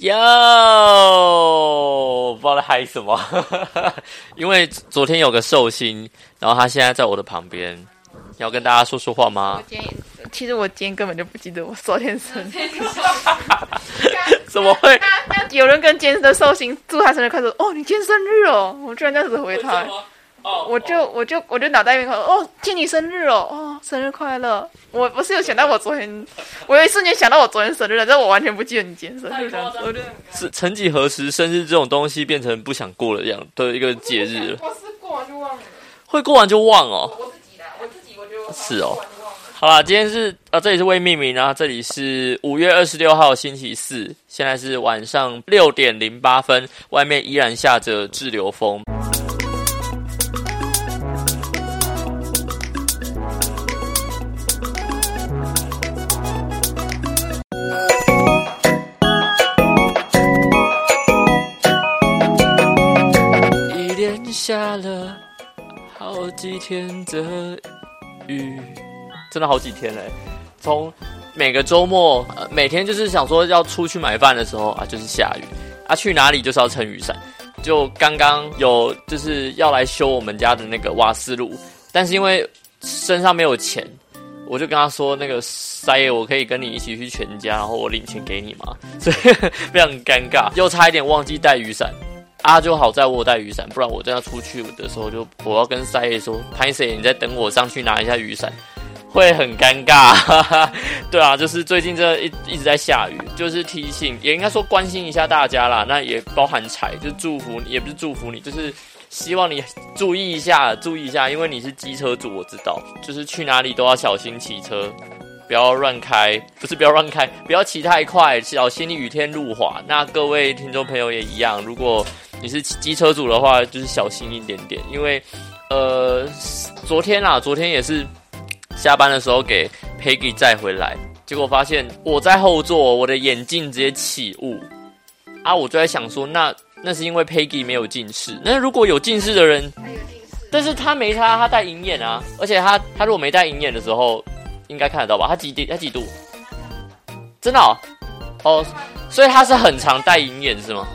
哟，不知道在嗨什么，因为昨天有个寿星，然后他现在在我的旁边，要跟大家说说话吗？今天其实我今天根本就不记得我昨天生日，怎么会？有人跟今天的寿星祝他生日快乐，哦，你今天生日哦，我居然这样子回他。哦我就我就我就脑袋里面哦，听你生日哦，哦，生日快乐！我不是有想到我昨天，我有一瞬间想到我昨天生日了，但我完全不记得你今天生日这样子。我就是曾几何时，生日这种东西变成不想过了这样的一个节日了，我是过完就忘了，会过完就忘哦。我自己的，我自己我就是哦。好啦，今天是啊，这里是未命名啊，这里是五月二十六号星期四，现在是晚上六点零八分，外面依然下着滞留风。下了好几天的雨。真的好几天嘞，从每个周末，每天就是想说要出去买饭的时候啊，就是下雨啊，去哪里就是要撑雨伞。就刚刚有就是要来修我们家的那个瓦斯炉，但是因为身上没有钱，我就跟他说那个三爷，我可以跟你一起去全家，然后我领钱给你嘛，所以非常尴尬，又差一点忘记带雨伞。啊，就好在我带雨伞，不然我真要出去的时候，就我要跟三爷说，潘 Sir，你在等我上去拿一下雨伞。会很尴尬，对啊，就是最近这一一直在下雨，就是提醒，也应该说关心一下大家啦。那也包含财，就祝福你，也不是祝福你，就是希望你注意一下，注意一下，因为你是机车主，我知道，就是去哪里都要小心骑车，不要乱开，不是不要乱开，不要骑太快，小心雨天路滑。那各位听众朋友也一样，如果你是机车主的话，就是小心一点点，因为呃，昨天啦，昨天也是。下班的时候给 Peggy 载回来，结果发现我在后座，我的眼镜直接起雾啊！我就在想说，那那是因为 Peggy 没有近视。那如果有近视的人，但是他没他，他戴银眼啊，而且他他如果没戴银眼的时候，应该看得到吧？他几他几度？真的哦，哦，所以他是很常戴银眼是吗？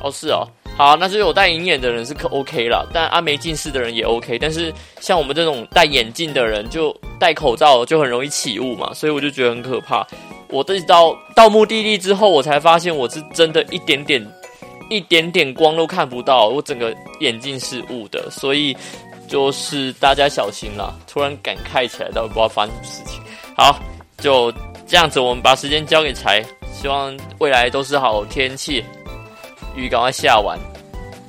哦，是哦。好，那是有戴银眼的人是可 OK 了，但阿没近视的人也 OK。但是像我们这种戴眼镜的人，就戴口罩就很容易起雾嘛，所以我就觉得很可怕。我一到到目的地之后，我才发现我是真的一点点、一点点光都看不到，我整个眼镜是雾的，所以就是大家小心啦。突然感慨起来，但我不知道发生什么事情。好，就这样子，我们把时间交给柴，希望未来都是好天气。雨赶快下完，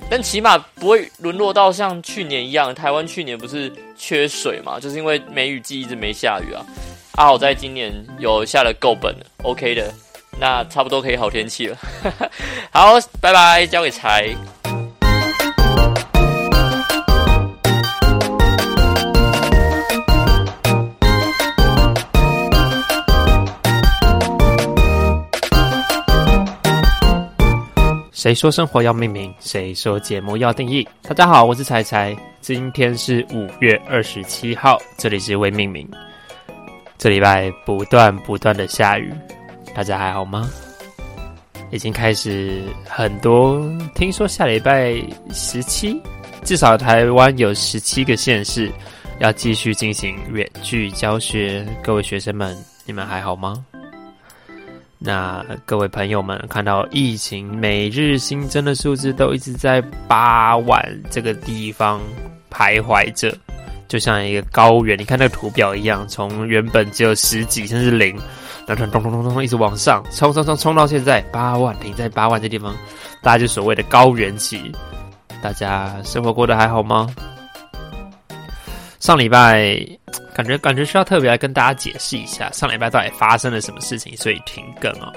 但起码不会沦落到像去年一样。台湾去年不是缺水嘛，就是因为梅雨季一直没下雨啊。阿好在今年有下了够本，OK 的，那差不多可以好天气了。好，拜拜，交给柴。谁说生活要命名？谁说节目要定义？大家好，我是彩彩。今天是五月二十七号，这里是未命名。这礼拜不断不断的下雨，大家还好吗？已经开始很多，听说下礼拜十七，至少台湾有十七个县市要继续进行远距教学。各位学生们，你们还好吗？那各位朋友们看到疫情每日新增的数字都一直在八万这个地方徘徊着，就像一个高原。你看那个图表一样，从原本只有十几甚至零，然后咚咚咚咚咚一直往上冲冲冲冲到现在八万，停在八万这地方，大家就所谓的高原期。大家生活过得还好吗？上礼拜。感觉感觉需要特别来跟大家解释一下，上礼拜到底发生了什么事情，所以停更哦。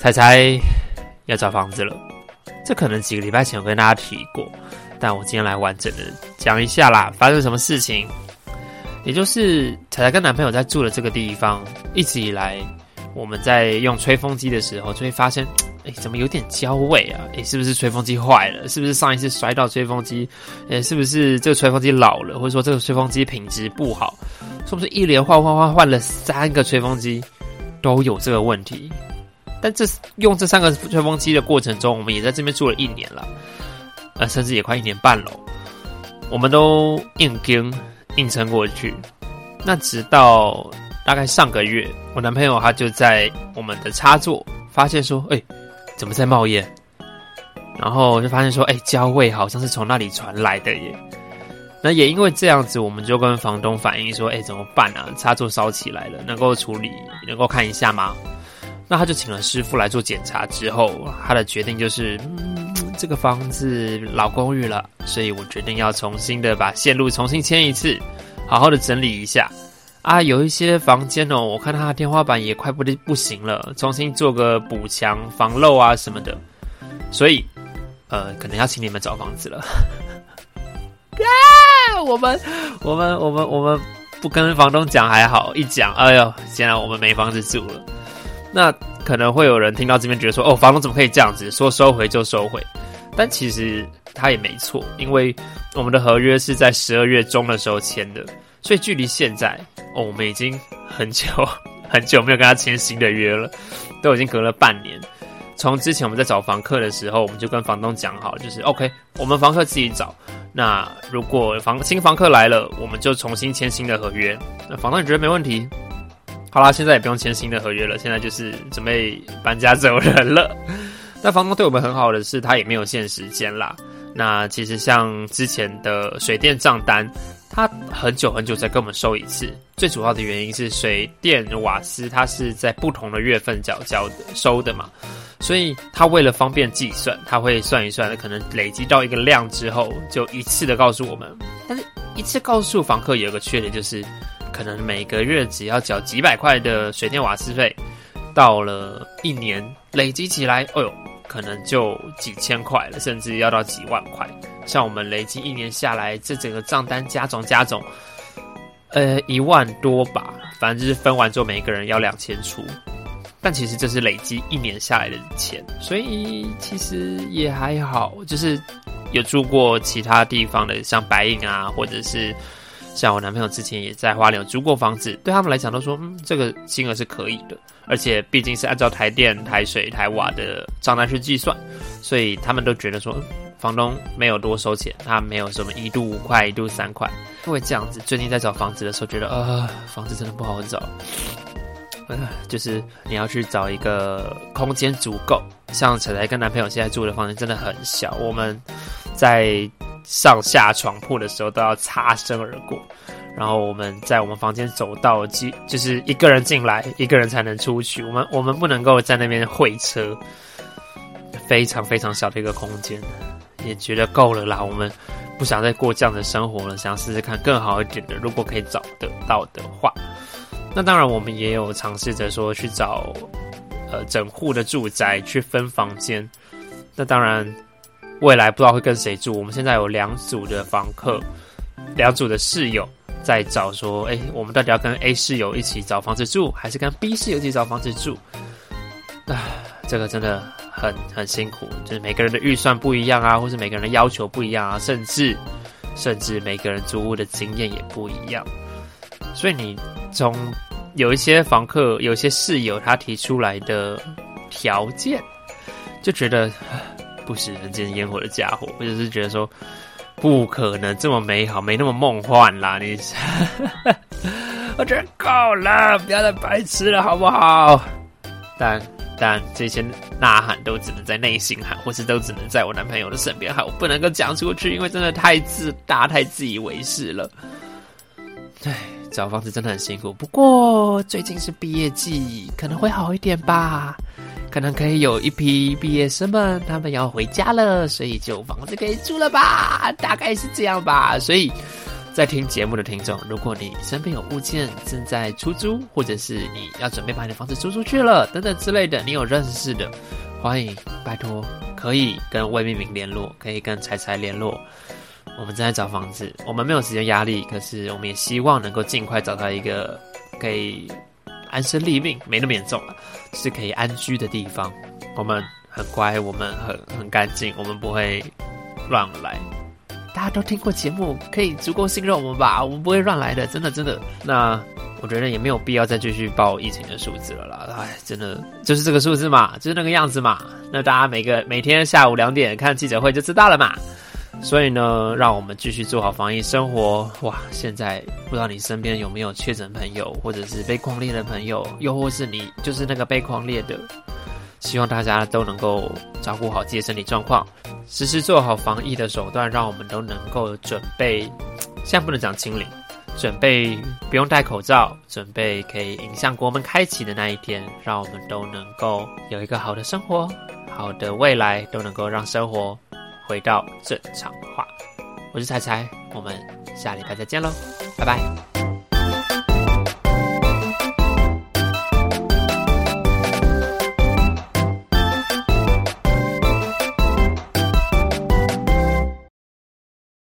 彩彩要找房子了，这可能几个礼拜前有跟大家提过，但我今天来完整的讲一下啦，发生什么事情。也就是彩彩跟男朋友在住的这个地方，一直以来我们在用吹风机的时候，就会发现。哎，怎么有点焦味啊？哎，是不是吹风机坏了？是不是上一次摔到吹风机？哎，是不是这个吹风机老了？或者说这个吹风机品质不好？是不是一连换换换换了三个吹风机都有这个问题？但这用这三个吹风机的过程中，我们也在这边住了一年了，呃，甚至也快一年半了。我们都硬跟硬撑过去。那直到大概上个月，我男朋友他就在我们的插座发现说：“哎，怎么在冒烟？”然后就发现说：“哎，焦味好像是从那里传来的耶。”那也因为这样子，我们就跟房东反映说：“哎，怎么办啊？插座烧起来了，能够处理，能够看一下吗？”那他就请了师傅来做检查之后，他的决定就是：“嗯，这个房子老公寓了，所以我决定要重新的把线路重新牵一次，好好的整理一下。啊，有一些房间哦，我看他的天花板也快不不行了，重新做个补墙、防漏啊什么的。所以，呃，可能要请你们找房子了。啊，我们，我们，我们，我们不跟房东讲还好，一讲，哎呦，现在我们没房子住了。”那可能会有人听到这边觉得说：“哦，房东怎么可以这样子说收回就收回？”但其实他也没错，因为我们的合约是在十二月中的时候签的，所以距离现在哦，我们已经很久很久没有跟他签新的约了，都已经隔了半年。从之前我们在找房客的时候，我们就跟房东讲好，就是 OK，我们房客自己找。那如果房新房客来了，我们就重新签新的合约。那房东也觉得没问题。好啦，现在也不用签新的合约了，现在就是准备搬家走人了。那房东对我们很好的是，他也没有限时间啦。那其实像之前的水电账单，他很久很久才跟我们收一次。最主要的原因是水电瓦斯，它是在不同的月份缴交的收的嘛，所以他为了方便计算，他会算一算，可能累积到一个量之后，就一次的告诉我们。但是一次告诉房客有个缺点就是。可能每个月只要缴几百块的水电瓦斯费，到了一年累积起来，哎呦，可能就几千块了，甚至要到几万块。像我们累积一年下来，这整个账单加总加总，呃，一万多吧，反正就是分完之后，每一个人要两千出。但其实这是累积一年下来的钱，所以其实也还好。就是有住过其他地方的，像白银啊，或者是。像我男朋友之前也在花莲租过房子，对他们来讲都说，嗯，这个金额是可以的，而且毕竟是按照台电、台水、台瓦的账单去计算，所以他们都觉得说，房东没有多收钱，他没有什么一度五块、一度三块。因为这样子，最近在找房子的时候，觉得啊，房子真的不好找，就是你要去找一个空间足够，像彩彩跟男朋友现在住的房间真的很小，我们在。上下床铺的时候都要擦身而过，然后我们在我们房间走道，即就是一个人进来，一个人才能出去。我们我们不能够在那边会车，非常非常小的一个空间，也觉得够了啦。我们不想再过这样的生活了，想试试看更好一点的。如果可以找得到的话，那当然我们也有尝试着说去找呃整户的住宅去分房间。那当然。未来不知道会跟谁住。我们现在有两组的房客，两组的室友在找说：“哎，我们到底要跟 A 室友一起找房子住，还是跟 B 室友一起找房子住？”唉，这个真的很很辛苦，就是每个人的预算不一样啊，或是每个人的要求不一样啊，甚至甚至每个人租屋的经验也不一样。所以你从有一些房客、有一些室友他提出来的条件，就觉得。不食人间烟火的家伙，或者是觉得说不可能这么美好，没那么梦幻啦！你，我觉得够了，不要再白痴了，好不好？但但这些呐喊都只能在内心喊，或是都只能在我男朋友的身边喊，我不能够讲出去，因为真的太自大、太自以为是了。唉，找房子真的很辛苦，不过最近是毕业季，可能会好一点吧。可能可以有一批毕业生们，他们要回家了，所以就房子可以住了吧？大概是这样吧。所以，在听节目的听众，如果你身边有物件正在出租，或者是你要准备把你的房子租出去了，等等之类的，你有认识的，欢迎拜托可以跟魏明明联络，可以跟彩彩联络。我们正在找房子，我们没有时间压力，可是我们也希望能够尽快找到一个可以。安身立命没那么严重了，是可以安居的地方。我们很乖，我们很很干净，我们不会乱来。大家都听过节目，可以足够信任我们吧？我们不会乱来的，真的真的。那我觉得也没有必要再继续报疫情的数字了啦。哎，真的就是这个数字嘛，就是那个样子嘛。那大家每个每天下午两点看记者会就知道了嘛。所以呢，让我们继续做好防疫生活。哇，现在不知道你身边有没有确诊朋友，或者是被狂烈的朋友，又或是你就是那个被狂烈的。希望大家都能够照顾好自己的身体状况，时时做好防疫的手段，让我们都能够准备。现在不能讲清零，准备不用戴口罩，准备可以迎向国门开启的那一天，让我们都能够有一个好的生活，好的未来，都能够让生活回到正常化。我是彩彩，我们下礼拜再见喽，拜拜。